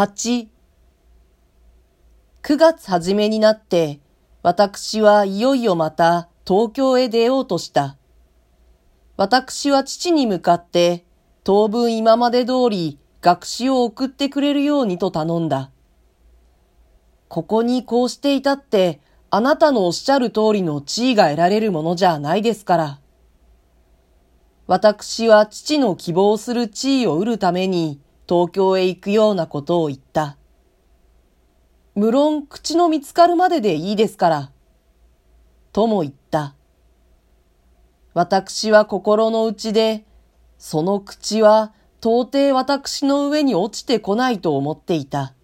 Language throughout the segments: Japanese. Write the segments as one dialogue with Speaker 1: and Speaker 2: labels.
Speaker 1: 8、9月初めになって、私はいよいよまた東京へ出ようとした。私は父に向かって、当分今まで通り学士を送ってくれるようにと頼んだ。ここにこうしていたって、あなたのおっしゃる通りの地位が得られるものじゃないですから。私は父の希望する地位を得るために東京へ行くようなことを言った。無論口の見つかるまででいいですから。とも言った。私は心の内で、その口は到底私の上に落ちてこないと思っていた。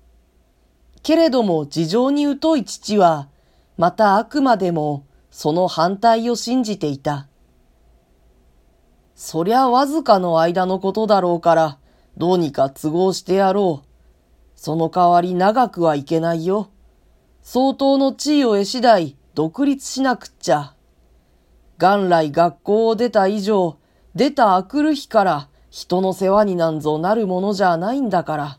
Speaker 1: けれども事情に疎い父は、またあくまでもその反対を信じていた。そりゃわずかの間のことだろうから、どうにか都合してやろう。その代わり長くはいけないよ。相当の地位を得次第独立しなくっちゃ。元来学校を出た以上、出たあくる日から人の世話になんぞなるものじゃないんだから。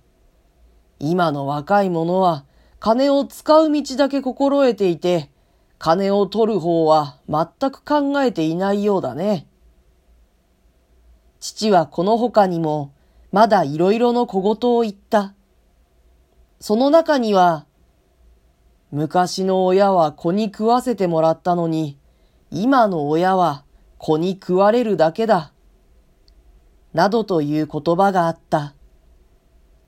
Speaker 1: 今の若い者は金を使う道だけ心得ていて、金を取る方は全く考えていないようだね。父はこの他にも、まだいろいろの小言を言った。その中には、昔の親は子に食わせてもらったのに、今の親は子に食われるだけだ。などという言葉があった。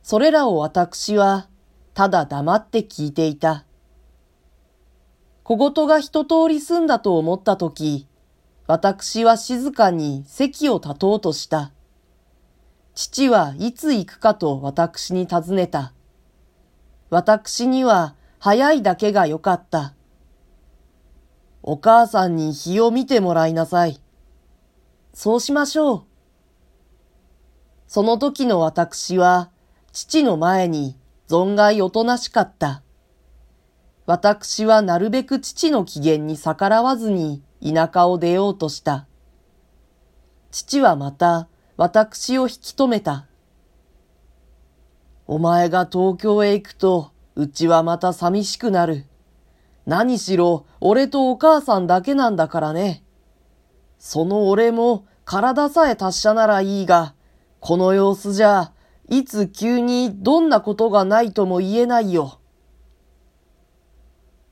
Speaker 1: それらを私はただ黙って聞いていた。小言が一通り済んだと思ったとき、私は静かに席を立とうとした。父はいつ行くかと私に尋ねた。私には早いだけがよかった。お母さんに日を見てもらいなさい。そうしましょう。その時の私は、父の前に存外おとなしかった。私はなるべく父の機嫌に逆らわずに田舎を出ようとした。父はまた私を引き止めた。お前が東京へ行くと、うちはまた寂しくなる。何しろ、俺とお母さんだけなんだからね。その俺も体さえ達者ならいいが、この様子じゃ、いつ急にどんなことがないとも言えないよ。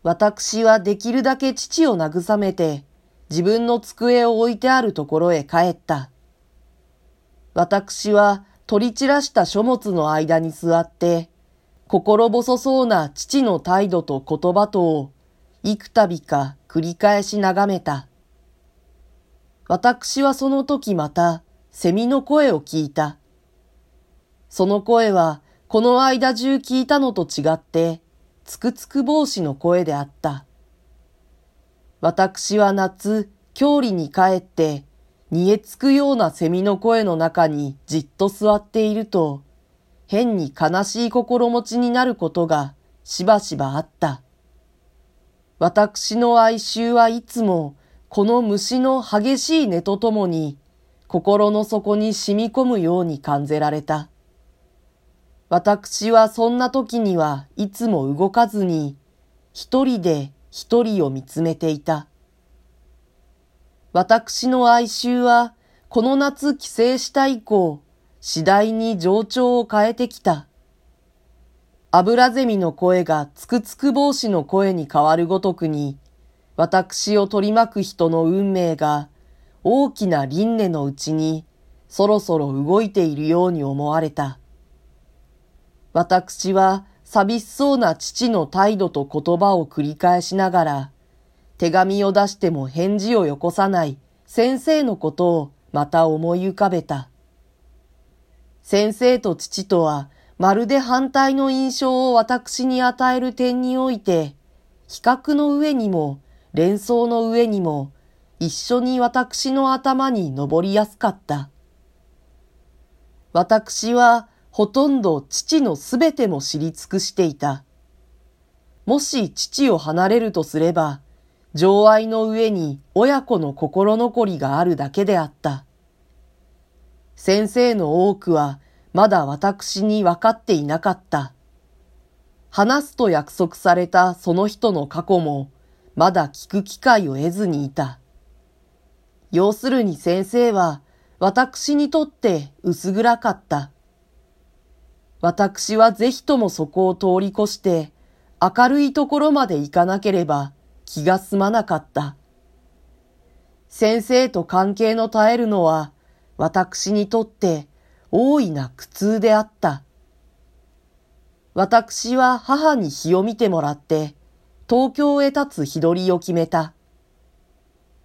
Speaker 1: 私はできるだけ父を慰めて、自分の机を置いてあるところへ帰った。私は取り散らした書物の間に座って、心細そうな父の態度と言葉とを幾度か繰り返し眺めた。私はその時またセミの声を聞いた。その声はこの間中聞いたのと違ってつくつく帽子の声であった。私は夏、郷里に帰って煮えつくようなセミの声の中にじっと座っていると、変に悲しい心持ちになることがしばしばあった。私の哀愁はいつもこの虫の激しい音とともに心の底に染み込むように感じられた。私はそんな時にはいつも動かずに一人で一人を見つめていた。私の哀愁は、この夏帰省した以降、次第に情緒を変えてきた。油ゼミの声がつくつく帽子の声に変わるごとくに、私を取り巻く人の運命が大きな輪廻のうちにそろそろ動いているように思われた。私は寂しそうな父の態度と言葉を繰り返しながら、手紙を出しても返事をよこさない先生のことをまた思い浮かべた。先生と父とはまるで反対の印象を私に与える点において、比較の上にも連想の上にも一緒に私の頭に登りやすかった。私はほとんど父のすべても知り尽くしていた。もし父を離れるとすれば、情愛の上に親子の心残りがあるだけであった。先生の多くはまだ私に分かっていなかった。話すと約束されたその人の過去も、まだ聞く機会を得ずにいた。要するに先生は、私にとって薄暗かった。私はぜひともそこを通り越して、明るいところまで行かなければ気が済まなかった。先生と関係の絶えるのは、私にとって大いな苦痛であった。私は母に日を見てもらって、東京へ立つ日取りを決めた。